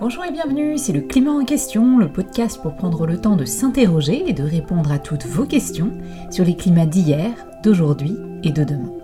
Bonjour et bienvenue, c'est le Climat en question, le podcast pour prendre le temps de s'interroger et de répondre à toutes vos questions sur les climats d'hier, d'aujourd'hui et de demain.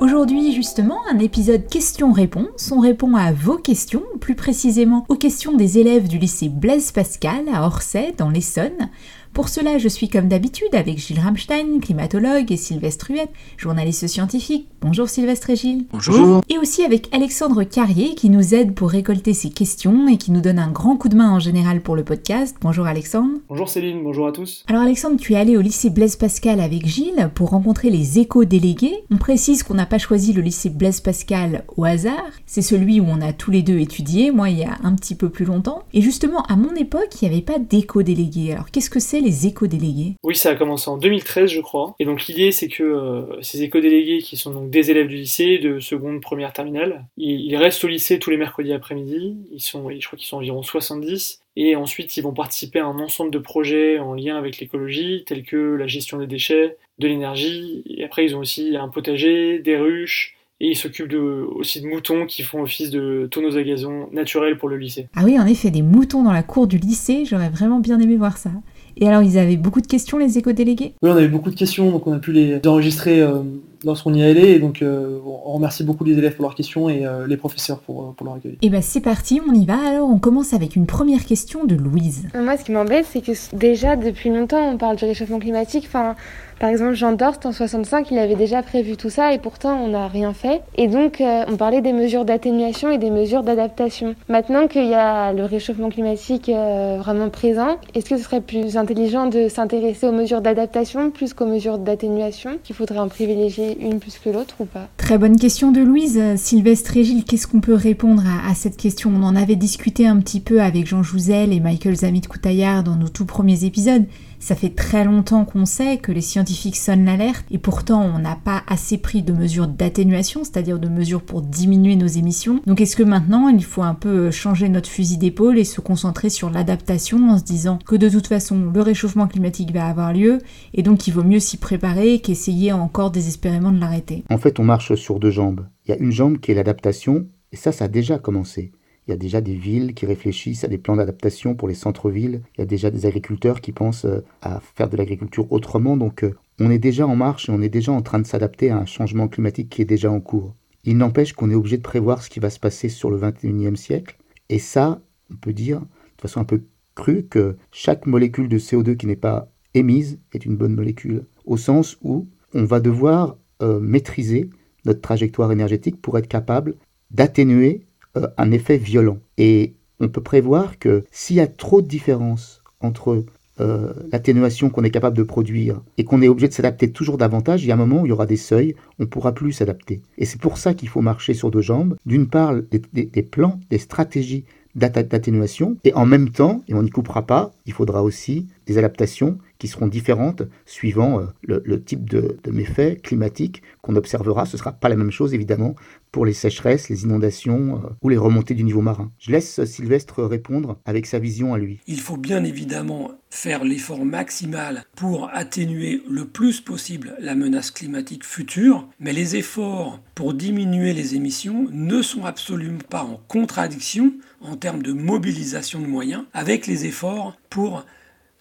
Aujourd'hui justement, un épisode questions-réponses. On répond à vos questions, plus précisément aux questions des élèves du lycée Blaise Pascal à Orsay dans l'Essonne. Pour cela, je suis comme d'habitude avec Gilles Ramstein, climatologue, et Sylvestre Huette, journaliste scientifique. Bonjour Sylvestre et Gilles. Bonjour. Et aussi avec Alexandre Carrier qui nous aide pour récolter ces questions et qui nous donne un grand coup de main en général pour le podcast. Bonjour Alexandre. Bonjour Céline, bonjour à tous. Alors Alexandre, tu es allé au lycée Blaise Pascal avec Gilles pour rencontrer les éco-délégués. On précise qu'on n'a pas choisi le lycée Blaise Pascal au hasard. C'est celui où on a tous les deux étudié, moi il y a un petit peu plus longtemps. Et justement, à mon époque, il n'y avait pas d'éco-délégués. Alors qu'est-ce que c'est les éco-délégués Oui, ça a commencé en 2013, je crois. Et donc l'idée, c'est que euh, ces éco-délégués, qui sont donc des élèves du lycée, de seconde, première, terminale, ils, ils restent au lycée tous les mercredis après-midi. Ils sont, je crois qu'ils sont environ 70. Et ensuite, ils vont participer à un ensemble de projets en lien avec l'écologie, tels que la gestion des déchets, de l'énergie. Et après, ils ont aussi un potager, des ruches, et ils s'occupent de, aussi de moutons qui font office de tonneaux à gazon naturels pour le lycée. Ah oui, en effet, des moutons dans la cour du lycée, j'aurais vraiment bien aimé voir ça. Et alors, ils avaient beaucoup de questions, les éco-délégués? Oui, on avait beaucoup de questions, donc on a pu les enregistrer euh, lorsqu'on y allé. Et donc, euh, on remercie beaucoup les élèves pour leurs questions et euh, les professeurs pour, pour leur accueil. Et bien, c'est parti, on y va. Alors, on commence avec une première question de Louise. Moi, ce qui m'embête, c'est que déjà, depuis longtemps, on parle du réchauffement climatique. Enfin, par exemple, Jean Dorst, en 65, il avait déjà prévu tout ça et pourtant, on n'a rien fait. Et donc, euh, on parlait des mesures d'atténuation et des mesures d'adaptation. Maintenant qu'il y a le réchauffement climatique euh, vraiment présent, est-ce que ce serait plus intelligent de s'intéresser aux mesures d'adaptation plus qu'aux mesures d'atténuation? Qu'il faudrait en privilégier une plus que l'autre ou pas? Très bonne question de Louise. Sylvestre et Gilles, qu'est-ce qu'on peut répondre à, à, cette question? On en avait discuté un petit peu avec Jean Jouzel et Michael Zamit Koutaillard dans nos tout premiers épisodes. Ça fait très longtemps qu'on sait que les scientifiques sonnent l'alerte et pourtant on n'a pas assez pris de mesures d'atténuation, c'est-à-dire de mesures pour diminuer nos émissions. Donc est-ce que maintenant il faut un peu changer notre fusil d'épaule et se concentrer sur l'adaptation en se disant que de toute façon le réchauffement climatique va avoir lieu et donc il vaut mieux s'y préparer qu'essayer encore désespérément de l'arrêter? En fait on marche sur deux jambes. Il y a une jambe qui est l'adaptation et ça ça a déjà commencé. Il y a déjà des villes qui réfléchissent à des plans d'adaptation pour les centres-villes. Il y a déjà des agriculteurs qui pensent à faire de l'agriculture autrement. Donc on est déjà en marche et on est déjà en train de s'adapter à un changement climatique qui est déjà en cours. Il n'empêche qu'on est obligé de prévoir ce qui va se passer sur le 21e siècle. Et ça, on peut dire de façon un peu crue que chaque molécule de CO2 qui n'est pas émise est une bonne molécule. Au sens où on va devoir euh, maîtriser notre trajectoire énergétique pour être capable d'atténuer euh, un effet violent. Et on peut prévoir que s'il y a trop de différence entre euh, l'atténuation qu'on est capable de produire et qu'on est obligé de s'adapter toujours davantage, il y a un moment où il y aura des seuils, on ne pourra plus s'adapter. Et c'est pour ça qu'il faut marcher sur deux jambes. D'une part, des plans, des stratégies d'atténuation, et en même temps, et on n'y coupera pas, il faudra aussi des adaptations qui seront différentes suivant euh, le, type de, méfaits climatiques qu'on observera. Ce ne sera pas la même chose, évidemment, pour les sécheresses, les inondations euh, ou les remontées du niveau marin. Je laisse Sylvestre répondre avec sa vision à lui. Il faut bien évidemment faire l'effort maximal pour atténuer le plus possible la menace climatique future, mais les efforts pour diminuer les émissions ne sont absolument pas en contradiction en termes de mobilisation de moyens avec les efforts pour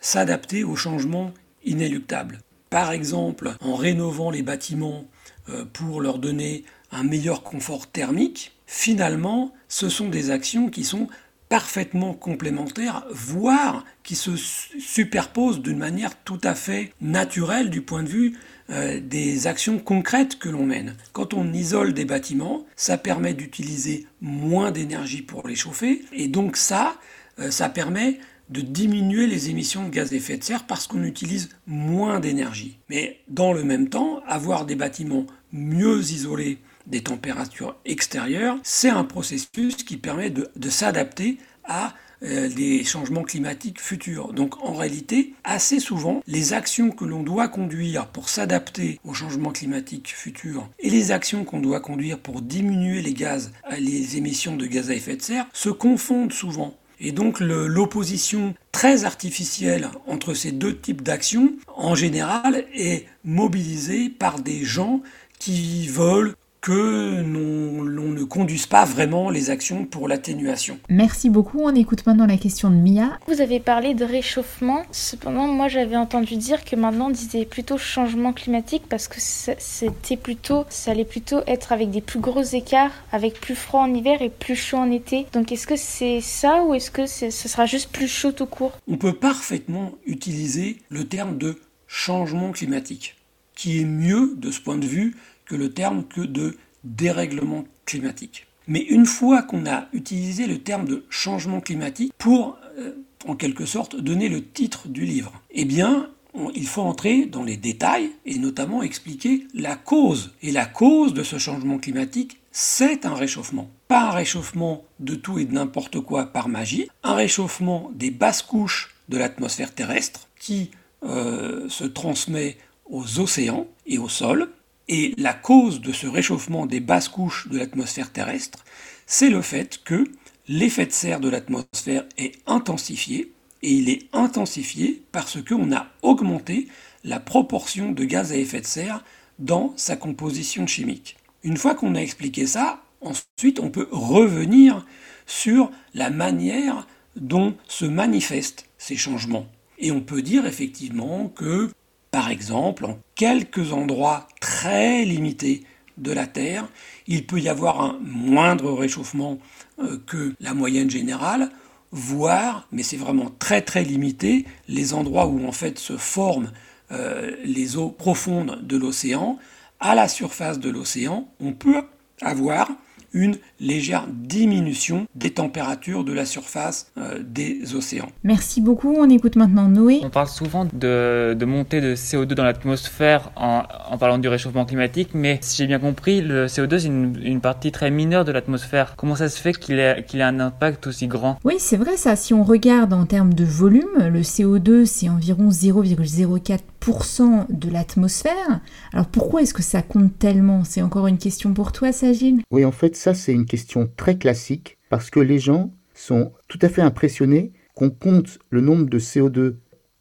s'adapter aux changements inéluctables. Par exemple, en rénovant les bâtiments pour leur donner un meilleur confort thermique, finalement, ce sont des actions qui sont parfaitement complémentaires, voire qui se superposent d'une manière tout à fait naturelle du point de vue euh, des actions concrètes que l'on mène. Quand on isole des bâtiments, ça permet d'utiliser moins d'énergie pour les chauffer, et donc ça, euh, ça permet de diminuer les émissions de gaz à effet de serre parce qu'on utilise moins d'énergie. Mais dans le même temps, avoir des bâtiments mieux isolés des températures extérieures, c'est un processus qui permet de, s'adapter à euh, des changements climatiques futurs. Donc en réalité, assez souvent, les actions que l'on doit conduire pour s'adapter aux changements climatiques futurs et les actions qu'on doit conduire pour diminuer les gaz, les émissions de gaz à effet de serre se confondent souvent. Et donc l'opposition très artificielle entre ces deux types d'actions, en général, est mobilisée par des gens qui veulent que l'on ne conduise pas vraiment les actions pour l'atténuation. Merci beaucoup. On écoute maintenant la question de Mia. Vous avez parlé de réchauffement. Cependant, moi j'avais entendu dire que maintenant on disait plutôt changement climatique parce que c'était plutôt, ça allait plutôt être avec des plus gros écarts, avec plus froid en hiver et plus chaud en été. Donc est-ce que c'est ça ou est-ce que ce sera juste plus chaud tout court? On peut parfaitement utiliser le terme de changement climatique, qui est mieux de ce point de vue que le terme que de dérèglement climatique. Mais une fois qu'on a utilisé le terme de changement climatique pour, euh, en quelque sorte, donner le titre du livre, eh bien, il faut entrer dans les détails et notamment expliquer la cause. Et la cause de ce changement climatique, c'est un réchauffement. Pas un réchauffement de tout et de n'importe quoi par magie, un réchauffement des basses couches de l'atmosphère terrestre qui euh, se transmet aux océans et au sol, et la cause de ce réchauffement des basses couches de l'atmosphère terrestre, c'est le fait que l'effet de serre de l'atmosphère est intensifié, et il est intensifié parce qu'on a augmenté la proportion de gaz à effet de serre dans sa composition chimique. Une fois qu'on a expliqué ça, ensuite on peut revenir sur la manière dont se manifestent ces changements. Et on peut dire effectivement que par exemple, en quelques endroits très limités de la Terre, il peut y avoir un moindre réchauffement euh, que la moyenne générale, voire, mais c'est vraiment très très limité, les endroits où en fait se forment euh, les eaux profondes de l'océan, à la surface de l'océan, on peut avoir une légère diminution des températures de la surface euh, des océans. Merci beaucoup, on écoute maintenant Noé. On parle souvent de, montée de CO2 dans l'atmosphère en, parlant du réchauffement climatique, mais si j'ai bien compris, le CO2 c'est une, partie très mineure de l'atmosphère. Comment ça se fait qu'il ait, qu'il ait un impact aussi grand? Oui, c'est vrai ça. Si on regarde en termes de volume, le CO2 c'est environ 0,04 de l'atmosphère. Alors pourquoi est-ce que ça compte tellement? C'est encore une question pour toi, Sagine Oui, en fait, ça c'est une question très classique parce que les gens sont tout à fait impressionnés qu'on compte le nombre de CO2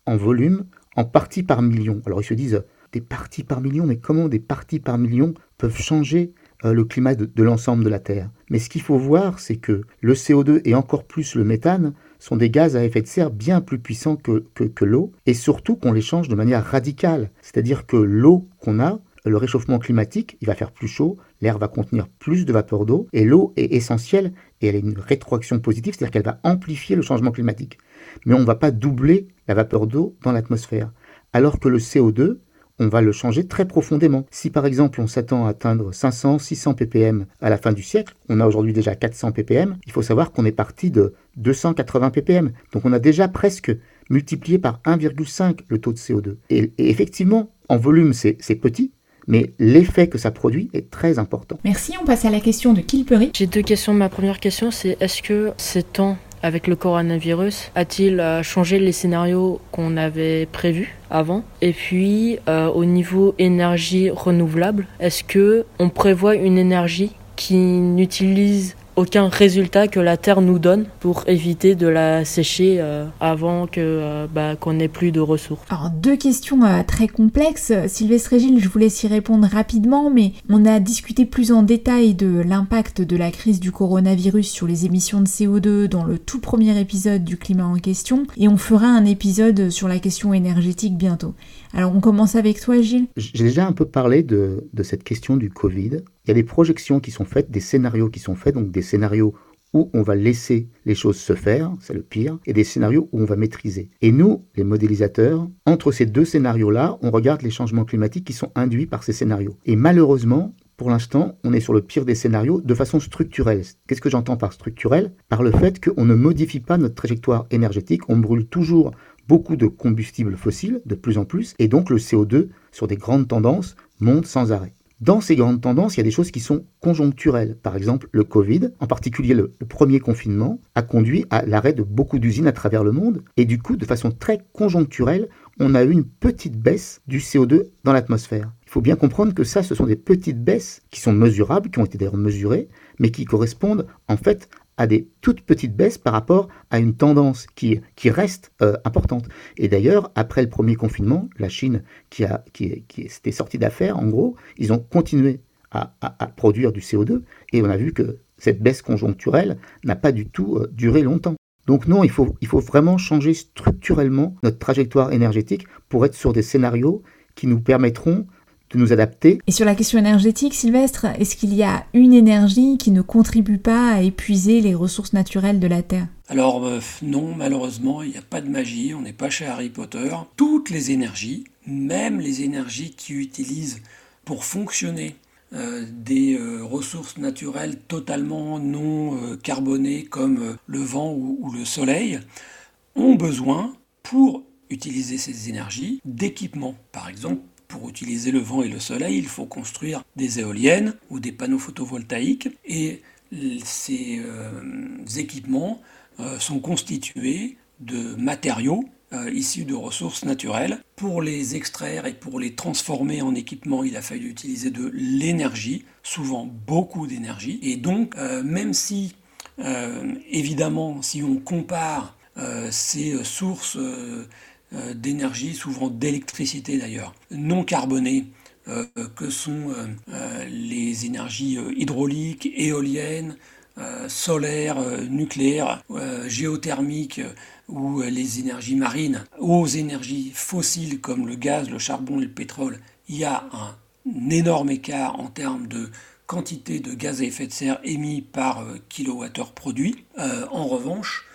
en volume en parties par million. Alors ils se disent des parties par million, mais comment des parties par million peuvent changer euh, le climat de l'ensemble de la Terre? Mais ce qu'il faut voir, c'est que le CO2 et encore plus le méthane sont des gaz à effet de serre bien plus puissants que, l'eau, et surtout qu'on les change de manière radicale. C'est-à-dire que l'eau qu'on a, le réchauffement climatique, il va faire plus chaud, l'air va contenir plus de vapeur d'eau, et l'eau est essentielle, et elle a une rétroaction positive, c'est-à-dire qu'elle va amplifier le changement climatique. Mais on ne va pas doubler la vapeur d'eau dans l'atmosphère. Alors que le CO2, on va le changer très profondément. Si par exemple on s'attend à atteindre 500, 600 ppm à la fin du siècle, on a aujourd'hui déjà 400 ppm, il faut savoir qu'on est parti de 280 ppm. Donc on a déjà presque multiplié par 1,5 le taux de CO2. Et, effectivement, en volume c'est petit, mais l'effet que ça produit est très important. Merci, on passe à la question de Kilpery. J'ai deux questions. Ma première question, c'est est-ce que ces temps avec le coronavirus a-t-il euh, changé les scénarios qu'on avait prévus avant? Et puis, euh, au niveau énergie renouvelable, est-ce que on prévoit une énergie qui n'utilise aucun résultat que la terre nous donne pour éviter de la sécher euh, avant que euh, bah, qu'on n'ait plus de ressources. Alors deux questions euh, très complexes. Sylvestre et Gilles, je vous laisse y répondre rapidement, mais on a discuté plus en détail de l'impact de la crise du coronavirus sur les émissions de CO2 dans le tout premier épisode du climat en question, et on fera un épisode sur la question énergétique bientôt. Alors on commence avec toi Gilles. J'ai déjà un peu parlé de, cette question du Covid. Il y a des projections qui sont faites, des scénarios qui sont faits, donc des scénarios où on va laisser les choses se faire, c'est le pire, et des scénarios où on va maîtriser. Et nous, les modélisateurs, entre ces deux scénarios-là, on regarde les changements climatiques qui sont induits par ces scénarios. Et malheureusement, pour l'instant, on est sur le pire des scénarios de façon structurelle. Qu'est-ce que j'entends par structurel Par le fait qu'on ne modifie pas notre trajectoire énergétique, on brûle toujours beaucoup de combustibles fossiles, de plus en plus, et donc le CO2, sur des grandes tendances, monte sans arrêt. Dans ces grandes tendances, il y a des choses qui sont conjoncturelles. Par exemple, le Covid, en particulier le, premier confinement, a conduit à l'arrêt de beaucoup d'usines à travers le monde. Et du coup, de façon très conjoncturelle, on a eu une petite baisse du CO2 dans l'atmosphère. Il faut bien comprendre que ça, ce sont des petites baisses qui sont mesurables, qui ont été d'ailleurs mesurées, mais qui correspondent en fait à des toutes petites baisses par rapport à une tendance qui, reste euh, importante. Et d'ailleurs, après le premier confinement, la Chine, qui, a, s'était sortie d'affaires, en gros, ils ont continué à, produire du CO2, et on a vu que cette baisse conjoncturelle n'a pas du tout euh, duré longtemps. Donc non, il faut vraiment changer structurellement notre trajectoire énergétique pour être sur des scénarios qui nous permettront de nous adapter. Et sur la question énergétique, Sylvestre, est-ce qu'il y a une énergie qui ne contribue pas à épuiser les ressources naturelles de la Terre? Alors euh, non, malheureusement, il n'y a pas de magie, on n'est pas chez Harry Potter. Toutes les énergies, même les énergies qui utilisent pour fonctionner euh, des euh, ressources naturelles totalement non carbonées comme le vent ou le soleil, ont besoin, pour utiliser ces énergies, d'équipements. Par exemple, pour utiliser le vent et le soleil, il faut construire des éoliennes ou des panneaux photovoltaïques et ces euh, équipements euh, sont constitués de matériaux euh, issus de ressources naturelles. Pour les extraire et pour les transformer en équipements, il a fallu utiliser de l'énergie, souvent beaucoup d'énergie. Et donc, même si, évidemment, si on compare ces sources d'énergie, souvent d'électricité d'ailleurs, non carbonées, euh, que sont euh, les énergies hydrauliques, éoliennes, solaires, nucléaires, géothermiques ou les énergies marines, aux énergies fossiles comme le gaz, le charbon et le pétrole, il y a un énorme écart en termes de quantité de gaz à effet de serre émis par kilowattheure produit. en revanche,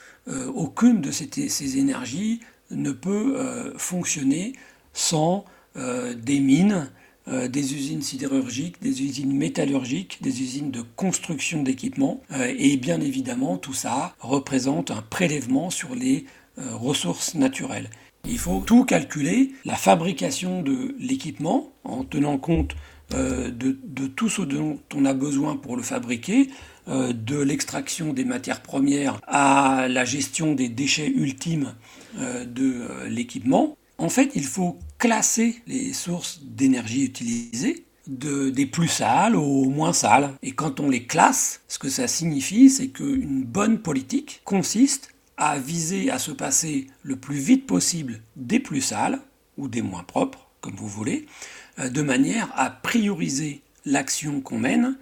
aucune de ces énergies ne peut euh, fonctionner sans euh, des mines, euh, des usines sidérurgiques, des usines métallurgiques, des usines de construction d'équipements. et bien évidemment, tout ça représente un prélèvement sur les ressources naturelles. Il faut tout calculer, la fabrication de l'équipement, en tenant compte de, de, tout ce dont on a besoin pour le fabriquer, de l'extraction des matières premières à la gestion des déchets ultimes euh, de euh, l'équipement, en fait, il faut classer les sources d'énergie utilisées de, des plus sales aux moins sales. Et quand on les classe, ce que ça signifie, c'est qu'une bonne politique consiste à viser à se passer le plus vite possible des plus sales ou des moins propres, comme vous voulez, euh, de manière à prioriser l'action qu'on mène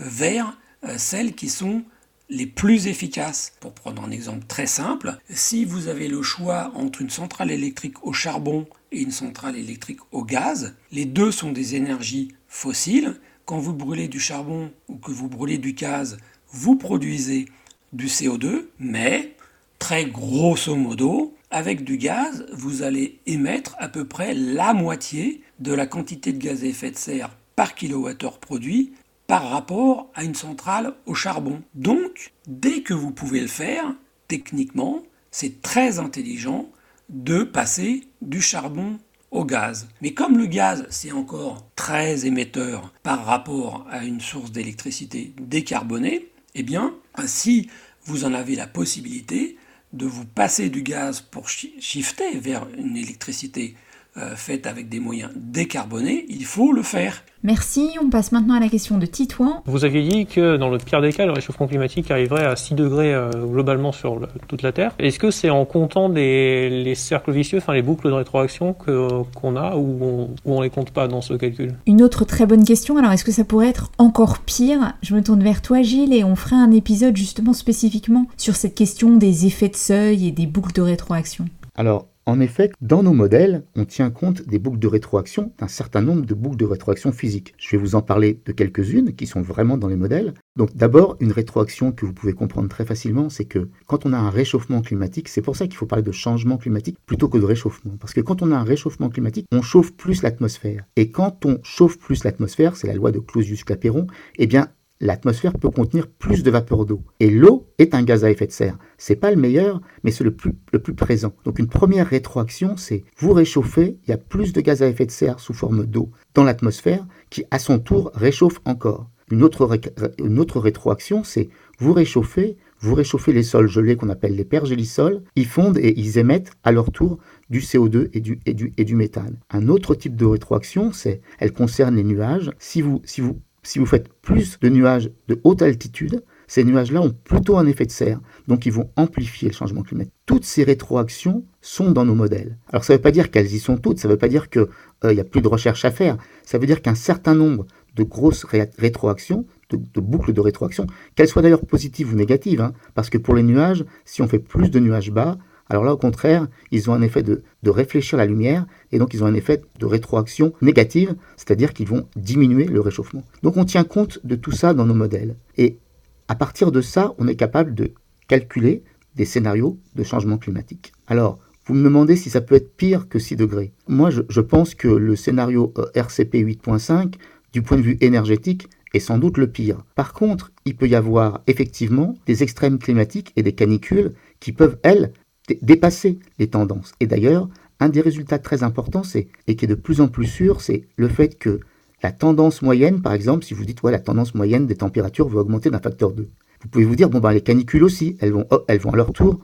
vers celles qui sont les plus efficaces. Pour prendre un exemple très simple, si vous avez le choix entre une centrale électrique au charbon et une centrale électrique au gaz, les deux sont des énergies fossiles. Quand vous brûlez du charbon ou que vous brûlez du gaz, vous produisez du CO2, mais très grosso modo, avec du gaz, vous allez émettre à peu près la moitié de la quantité de gaz à effet de serre par kilowattheure produit par rapport à une centrale au charbon. Donc, dès que vous pouvez le faire, techniquement, c'est très intelligent de passer du charbon au gaz. Mais comme le gaz, c'est encore très émetteur par rapport à une source d'électricité décarbonée, eh bien, si vous en avez la possibilité de vous passer du gaz pour shifter vers une électricité euh, faite avec des moyens décarbonés, il faut le faire. Merci, on passe maintenant à la question de Titouan. Vous aviez dit que dans le pire des cas, le réchauffement climatique arriverait à 6 degrés euh, globalement sur toute la Terre. Est-ce que c'est en comptant les cercles vicieux, enfin les boucles de rétroaction qu'on a ou on, ou on les compte pas dans ce calcul? Une autre très bonne question, alors est-ce que ça pourrait être encore pire? Je me tourne vers toi Gilles et on ferait un épisode justement spécifiquement sur cette question des effets de seuil et des boucles de rétroaction. Alors, en effet, dans nos modèles, on tient compte des boucles de rétroaction, d'un certain nombre de boucles de rétroaction physiques. Je vais vous en parler de quelques-unes qui sont vraiment dans les modèles. Donc d'abord, une rétroaction que vous pouvez comprendre très facilement, c'est que quand on a un réchauffement climatique, c'est pour ça qu'il faut parler de changement climatique plutôt que de réchauffement. Parce que quand on a un réchauffement climatique, on chauffe plus l'atmosphère. Et quand on chauffe plus l'atmosphère, c'est la loi de Clausius-Clapeyron, eh bien l'atmosphère peut contenir plus de vapeur d'eau. Et l'eau est un gaz à effet de serre. C'est pas le meilleur, mais c'est le plus, présent. Donc une première rétroaction, c'est vous réchauffez, il y a plus de gaz à effet de serre sous forme d'eau dans l'atmosphère qui à son tour réchauffe encore. Une autre, rétroaction, c'est vous réchauffez, vous réchauffez les sols gelés qu'on appelle les pergélisols, ils fondent et ils émettent à leur tour du CO2 et du, et du, et du méthane. Un autre type de rétroaction, c'est, elle concerne les nuages. Si vous, si vous si vous faites plus de nuages de haute altitude, ces nuages-là ont plutôt un effet de serre, donc ils vont amplifier le changement climatique. Toutes ces rétroactions sont dans nos modèles. Alors ça ne veut pas dire qu'elles y sont toutes, ça ne veut pas dire qu'il n'y euh, a plus de recherche à faire, ça veut dire qu'un certain nombre de grosses rétroactions, de, boucles de rétroaction, qu'elles soient d'ailleurs positives ou négatives, hein, parce que pour les nuages, si on fait plus de nuages bas, alors là, au contraire, ils ont un effet de, réfléchir la lumière, et donc ils ont un effet de rétroaction négative, c'est-à-dire qu'ils vont diminuer le réchauffement. Donc on tient compte de tout ça dans nos modèles. Et à partir de ça, on est capable de calculer des scénarios de changement climatique. Alors, vous me demandez si ça peut être pire que 6 degrés. Moi, je, pense que le scénario euh, RCP 8.5, du point de vue énergétique, est sans doute le pire. Par contre, il peut y avoir effectivement des extrêmes climatiques et des canicules qui peuvent, elles, dépasser les tendances. Et d'ailleurs, un des résultats très importants, c'est, et qui est de plus en plus sûr, c'est le fait que la tendance moyenne, par exemple, si vous dites, ouais, la tendance moyenne des températures va augmenter d'un facteur 2. Vous pouvez vous dire, bon, ben, les canicules aussi, elles vont, oh, elles vont à leur tour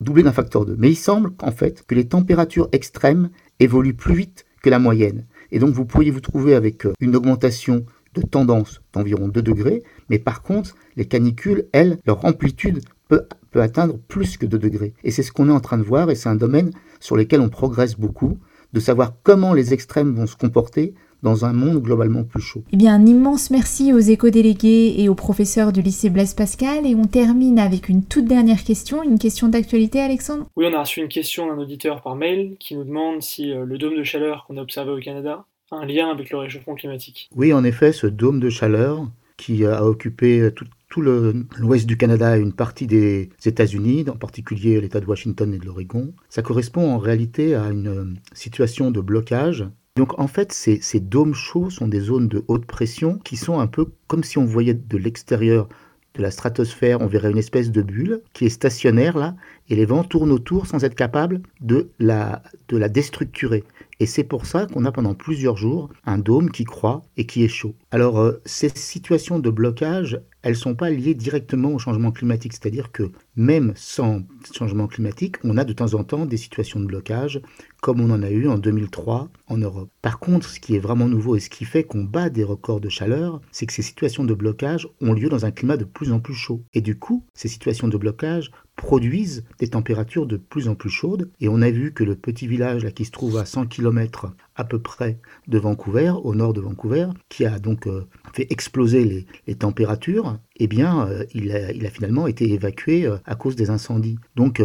doubler d'un facteur 2. Mais il semble qu'en fait, que les températures extrêmes évoluent plus vite que la moyenne. Et donc, vous pourriez vous trouver avec euh, une augmentation de tendance d'environ 2 degrés, mais par contre, les canicules, elles, leur amplitude peut, peut atteindre plus que 2 degrés. Et c'est ce qu'on est en train de voir, et c'est un domaine sur lequel on progresse beaucoup, de savoir comment les extrêmes vont se comporter dans un monde globalement plus chaud. Eh bien, un immense merci aux éco-délégués et aux professeurs du lycée Blaise Pascal. Et on termine avec une toute dernière question, une question d'actualité, Alexandre. Oui, on a reçu une question d'un auditeur par mail qui nous demande si euh, le dôme de chaleur qu'on a observé au Canada a un lien avec le réchauffement climatique. Oui, en effet, ce dôme de chaleur qui a occupé tout, tout l'ouest du Canada et une partie des États-Unis, en particulier l'État de Washington et de l'Oregon, ça correspond en réalité à une euh, situation de blocage donc en fait, ces, dômes chauds sont des zones de haute pression qui sont un peu comme si on voyait de l'extérieur de la stratosphère, on verrait une espèce de bulle qui est stationnaire là, et les vents tournent autour sans être capables de la, de la déstructurer. Et c'est pour ça qu'on a pendant plusieurs jours un dôme qui croît et qui est chaud. Alors euh, ces situations de blocage, elles ne sont pas liées directement au changement climatique, c'est-à-dire que même sans changement climatique, on a de temps en temps des situations de blocage, comme on en a eu en 2003 en Europe. Par contre, ce qui est vraiment nouveau et ce qui fait qu'on bat des records de chaleur, c'est que ces situations de blocage ont lieu dans un climat de plus en plus chaud. Et du coup, ces situations de blocage produisent des températures de plus en plus chaudes. Et on a vu que le petit village là, qui se trouve à 100 km à peu près de Vancouver, au nord de Vancouver, qui a donc euh, fait exploser les, températures, eh bien, euh, il, a, finalement été évacué euh, à cause des incendies. Donc,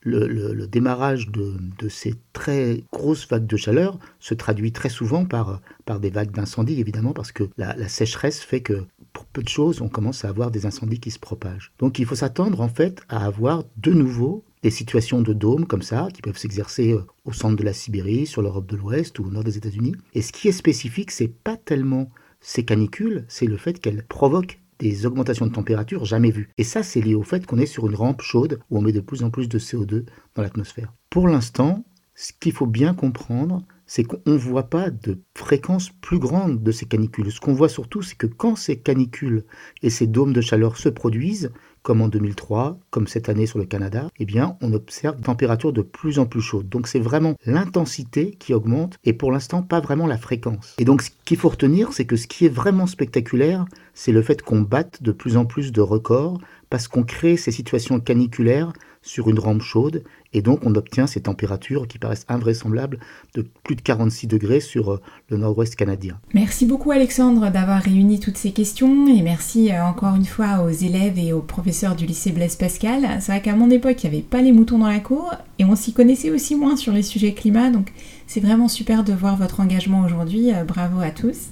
le, démarrage de, ces très grosses vagues de chaleur se traduit très souvent par, des vagues d'incendie, évidemment, parce que la, sécheresse fait que pour peu de choses, on commence à avoir des incendies qui se propagent. Donc il faut s'attendre en fait à avoir de nouveau des situations de dôme comme ça, qui peuvent s'exercer euh, au centre de la Sibérie, sur l'Europe de l'Ouest ou au nord des États-Unis. Et ce qui est spécifique, c'est pas tellement ces canicules, c'est le fait qu'elles provoquent des augmentations de température jamais vues. Et ça, c'est lié au fait qu'on est sur une rampe chaude où on met de plus en plus de CO2 dans l'atmosphère. Pour l'instant, ce qu'il faut bien comprendre, c'est qu'on ne voit pas de fréquence plus grande de ces canicules. Ce qu'on voit surtout, c'est que quand ces canicules et ces dômes de chaleur se produisent, comme en 2003, comme cette année sur le Canada, eh bien, on observe des températures de plus en plus chaudes. Donc c'est vraiment l'intensité qui augmente et pour l'instant pas vraiment la fréquence. Et donc ce qu'il faut retenir, c'est que ce qui est vraiment spectaculaire, c'est le fait qu'on batte de plus en plus de records parce qu'on crée ces situations caniculaires sur une rampe chaude et donc on obtient ces températures qui paraissent invraisemblables de plus de 46 degrés sur euh, le nord-ouest canadien. Merci beaucoup Alexandre d'avoir réuni toutes ces questions et merci euh, encore une fois aux élèves et aux professeurs du lycée Blaise Pascal. C'est vrai qu'à mon époque il n'y avait pas les moutons dans la cour et on s'y connaissait aussi moins sur les sujets climat donc c'est vraiment super de voir votre engagement aujourd'hui. Euh, bravo à tous.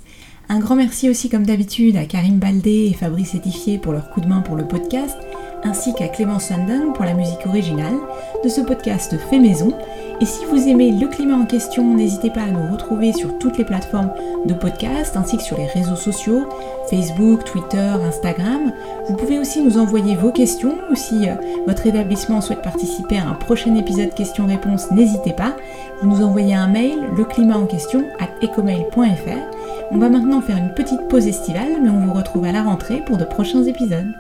Un grand merci aussi comme d'habitude à Karim Baldé et Fabrice Étifier pour leur coup de main pour le podcast ainsi qu'à Clémence Sandin pour la musique originale de ce podcast fait maison. Et si vous aimez le climat en question, n'hésitez pas à nous retrouver sur toutes les plateformes de podcast ainsi que sur les réseaux sociaux, Facebook, Twitter, Instagram. Vous pouvez aussi nous envoyer vos questions ou si euh, votre établissement souhaite participer à un prochain épisode questions-réponses, n'hésitez pas. Vous nous envoyez un mail, le climat en question, à ecomail.fr. On va maintenant faire une petite pause estivale, mais on vous retrouve à la rentrée pour de prochains épisodes.